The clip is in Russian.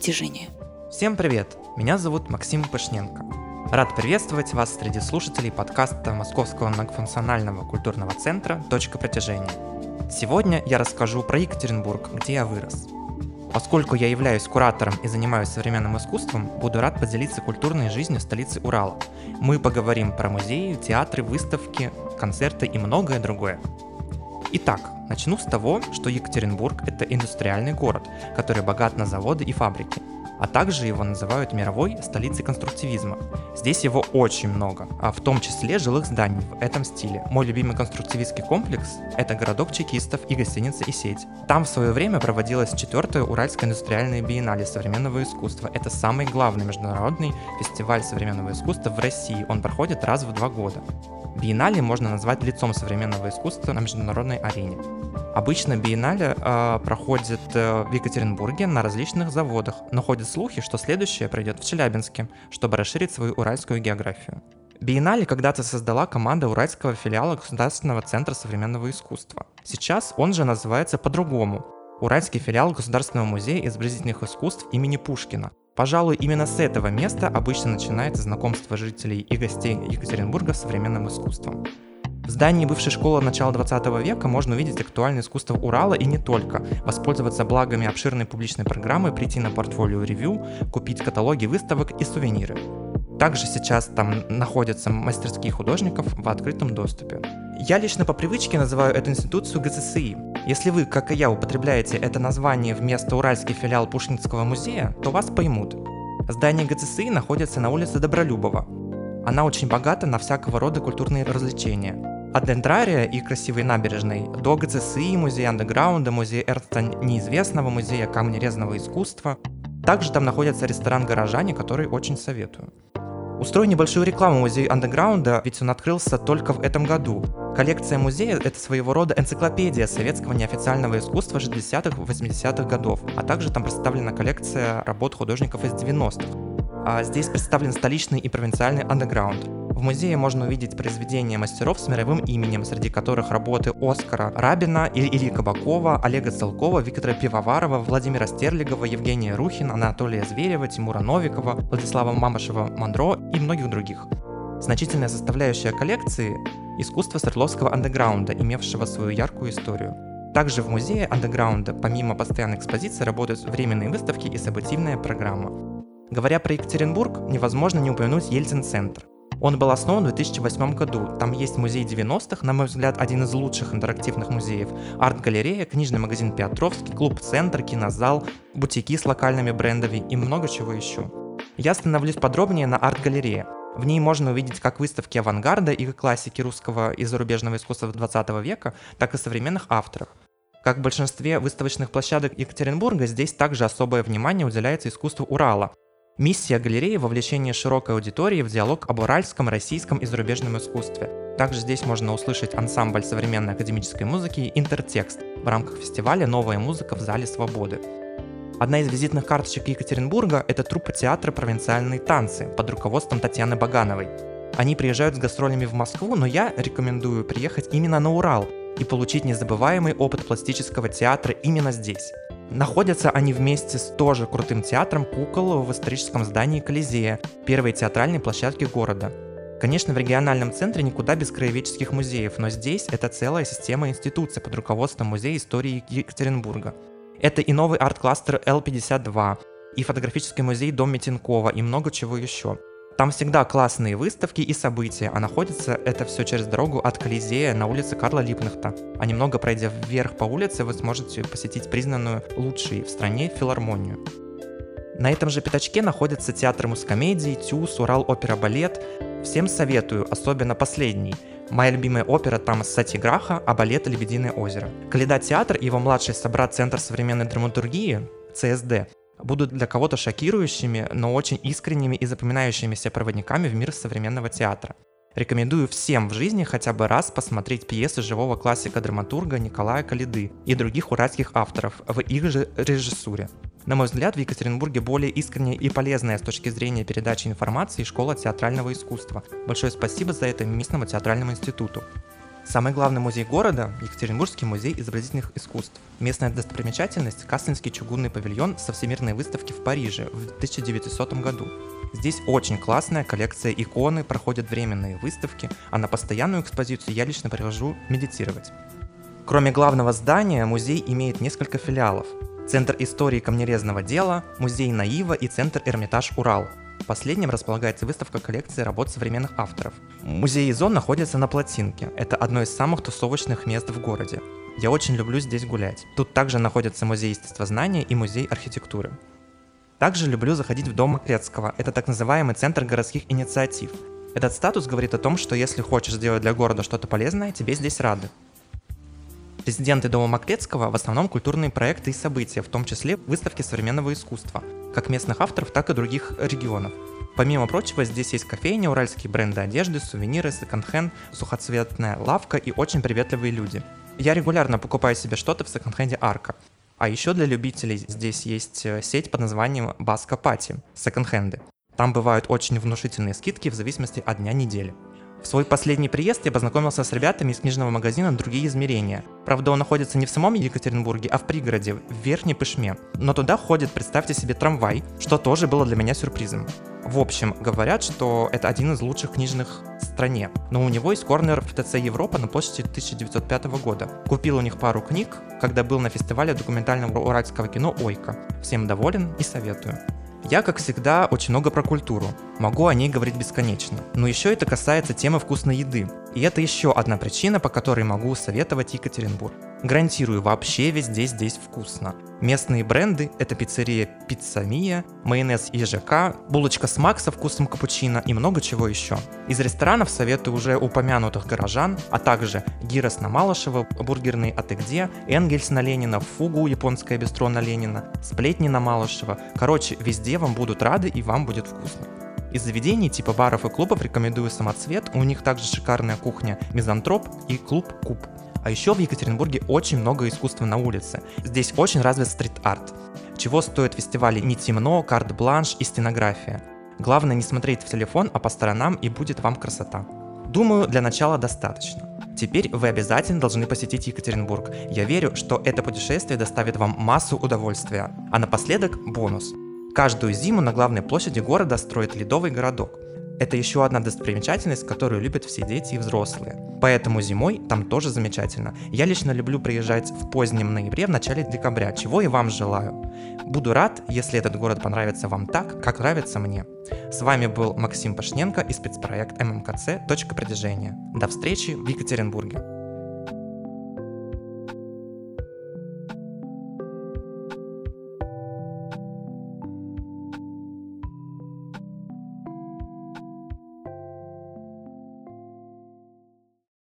ТКЦ «Точка притяжения». Всем привет! Меня зовут Максим Пышненко. Рад приветствовать вас среди слушателей подкаста Московского многофункционального культурного центра «Точка притяжения». Сегодня я расскажу про Екатеринбург, где я вырос. Поскольку я являюсь куратором и занимаюсь современным искусством, буду рад поделиться культурной жизнью столицы Урала. Мы поговорим про музеи, театры, выставки, концерты и многое другое. Итак, начну с того, что Екатеринбург – это индустриальный город, который богат на заводы и фабрики, а также его называют мировой столицей конструктивизма. Здесь его очень много, а в том числе жилых зданий в этом стиле. Мой любимый конструктивистский комплекс – это городок чекистов и гостиница и сеть. Там в свое время проводилась четвертая Уральская индустриальная биеннале современного искусства. Это самый главный международный фестиваль современного искусства в России. Он проходит раз в два года. Биеннале можно назвать лицом современного искусства на международной арене. Обычно биеннале э, проходит э, в Екатеринбурге на различных заводах, но ходят слухи, что следующее пройдет в Челябинске, чтобы расширить свою уральскую географию. Биеннале когда-то создала команда уральского филиала Государственного центра современного искусства. Сейчас он же называется по-другому – Уральский филиал Государственного музея изобразительных искусств имени Пушкина, Пожалуй, именно с этого места обычно начинается знакомство жителей и гостей Екатеринбурга с современным искусством. В здании бывшей школы начала 20 века можно увидеть актуальное искусство Урала и не только, воспользоваться благами обширной публичной программы, прийти на портфолио ревью, купить каталоги выставок и сувениры. Также сейчас там находятся мастерские художников в открытом доступе. Я лично по привычке называю эту институцию ГЦСИ. Если вы, как и я, употребляете это название вместо уральский филиал Пушкинского музея, то вас поймут. Здание ГЦСИ находится на улице Добролюбова. Она очень богата на всякого рода культурные развлечения. От Дендрария и красивой набережной до ГЦСИ, музея андеграунда, музея Эрнста неизвестного, музея камнерезного искусства. Также там находится ресторан «Горожане», который очень советую. Устрою небольшую рекламу музея андеграунда, ведь он открылся только в этом году. Коллекция музея – это своего рода энциклопедия советского неофициального искусства 60-80-х годов, а также там представлена коллекция работ художников из 90-х. А здесь представлен столичный и провинциальный андеграунд. В музее можно увидеть произведения мастеров с мировым именем, среди которых работы Оскара Рабина, Ильи Кабакова, Олега Целкова, Виктора Пивоварова, Владимира Стерлигова, Евгения Рухина, Анатолия Зверева, Тимура Новикова, Владислава Мамашева-Мандро и многих других. Значительная составляющая коллекции – искусство Свердловского андеграунда, имевшего свою яркую историю. Также в музее андеграунда, помимо постоянной экспозиции, работают временные выставки и событийная программа. Говоря про Екатеринбург, невозможно не упомянуть Ельцин-центр. Он был основан в 2008 году. Там есть музей 90-х, на мой взгляд, один из лучших интерактивных музеев. Арт-галерея, книжный магазин Петровский, клуб-центр, кинозал, бутики с локальными брендами и много чего еще. Я остановлюсь подробнее на арт-галерее. В ней можно увидеть как выставки авангарда и классики русского и зарубежного искусства 20 века, так и современных авторов. Как в большинстве выставочных площадок Екатеринбурга, здесь также особое внимание уделяется искусству Урала, Миссия галереи – вовлечение широкой аудитории в диалог об уральском, российском и зарубежном искусстве. Также здесь можно услышать ансамбль современной академической музыки «Интертекст» в рамках фестиваля «Новая музыка в Зале Свободы». Одна из визитных карточек Екатеринбурга – это труппа театра «Провинциальные танцы» под руководством Татьяны Багановой. Они приезжают с гастролями в Москву, но я рекомендую приехать именно на Урал и получить незабываемый опыт пластического театра именно здесь. Находятся они вместе с тоже крутым театром кукол в историческом здании Колизея, первой театральной площадки города. Конечно, в региональном центре никуда без краеведческих музеев, но здесь это целая система институций под руководством Музея истории Екатеринбурга. Это и новый арт-кластер Л-52, и фотографический музей Дом Митинкова, и много чего еще – там всегда классные выставки и события, а находится это все через дорогу от Колизея на улице Карла Липнахта. А немного пройдя вверх по улице, вы сможете посетить признанную лучшей в стране филармонию. На этом же пятачке находятся театры мускомедии, ТЮЗ, Урал опера балет. Всем советую, особенно последний. Моя любимая опера там Сатиграха, а балет «Лебединое озеро». Каледа театр и его младший собрат Центр современной драматургии, ЦСД, будут для кого-то шокирующими, но очень искренними и запоминающимися проводниками в мир современного театра. Рекомендую всем в жизни хотя бы раз посмотреть пьесы живого классика-драматурга Николая Калиды и других уральских авторов в их же режиссуре. На мой взгляд, в Екатеринбурге более искренняя и полезная с точки зрения передачи информации школа театрального искусства. Большое спасибо за это Местному театральному институту. Самый главный музей города – Екатеринбургский музей изобразительных искусств. Местная достопримечательность – Кассинский чугунный павильон со всемирной выставки в Париже в 1900 году. Здесь очень классная коллекция иконы, проходят временные выставки, а на постоянную экспозицию я лично прихожу медитировать. Кроме главного здания, музей имеет несколько филиалов. Центр истории камнерезного дела, музей Наива и Центр Эрмитаж Урал – последнем располагается выставка коллекции работ современных авторов. Музей Изон находится на Плотинке. Это одно из самых тусовочных мест в городе. Я очень люблю здесь гулять. Тут также находятся музей естествознания и музей архитектуры. Также люблю заходить в дом Макрецкого. Это так называемый центр городских инициатив. Этот статус говорит о том, что если хочешь сделать для города что-то полезное, тебе здесь рады. Резиденты Дома Маклецкого в основном культурные проекты и события, в том числе выставки современного искусства, как местных авторов, так и других регионов. Помимо прочего, здесь есть кофейня, уральские бренды одежды, сувениры, секонд-хенд, сухоцветная лавка и очень приветливые люди. Я регулярно покупаю себе что-то в секонд-хенде Арка. А еще для любителей здесь есть э, сеть под названием Баска Пати, секонд-хенды. Там бывают очень внушительные скидки в зависимости от дня недели. В свой последний приезд я познакомился с ребятами из книжного магазина «Другие измерения». Правда, он находится не в самом Екатеринбурге, а в пригороде, в Верхней Пышме. Но туда ходит, представьте себе, трамвай, что тоже было для меня сюрпризом. В общем, говорят, что это один из лучших книжных в стране. Но у него есть корнер в ТЦ Европа на площади 1905 года. Купил у них пару книг, когда был на фестивале документального уральского кино «Ойка». Всем доволен и советую. Я, как всегда, очень много про культуру. Могу о ней говорить бесконечно. Но еще это касается темы вкусной еды. И это еще одна причина, по которой могу советовать Екатеринбург. Гарантирую, вообще везде здесь вкусно. Местные бренды – это пиццерия Пицца Мия, майонез ЕЖК, булочка с Мак со вкусом капучино и много чего еще. Из ресторанов советую уже упомянутых горожан, а также Гирос на Малышева, бургерный «А ты где?», Энгельс на Ленина, Фугу, японская бистро на Ленина, Сплетни на Малышева. Короче, везде вам будут рады и вам будет вкусно. Из заведений типа баров и клубов рекомендую самоцвет, у них также шикарная кухня Мизантроп и клуб Куб. А еще в Екатеринбурге очень много искусства на улице. Здесь очень развит стрит-арт. Чего стоят фестивали «Не темно», «Карт-бланш» и «Стенография». Главное не смотреть в телефон, а по сторонам и будет вам красота. Думаю, для начала достаточно. Теперь вы обязательно должны посетить Екатеринбург. Я верю, что это путешествие доставит вам массу удовольствия. А напоследок бонус. Каждую зиму на главной площади города строят ледовый городок. Это еще одна достопримечательность, которую любят все дети и взрослые. Поэтому зимой там тоже замечательно. Я лично люблю приезжать в позднем ноябре, в начале декабря, чего и вам желаю. Буду рад, если этот город понравится вам так, как нравится мне. С вами был Максим Пашненко и спецпроект ММКЦ «Точка притяжения». До встречи в Екатеринбурге.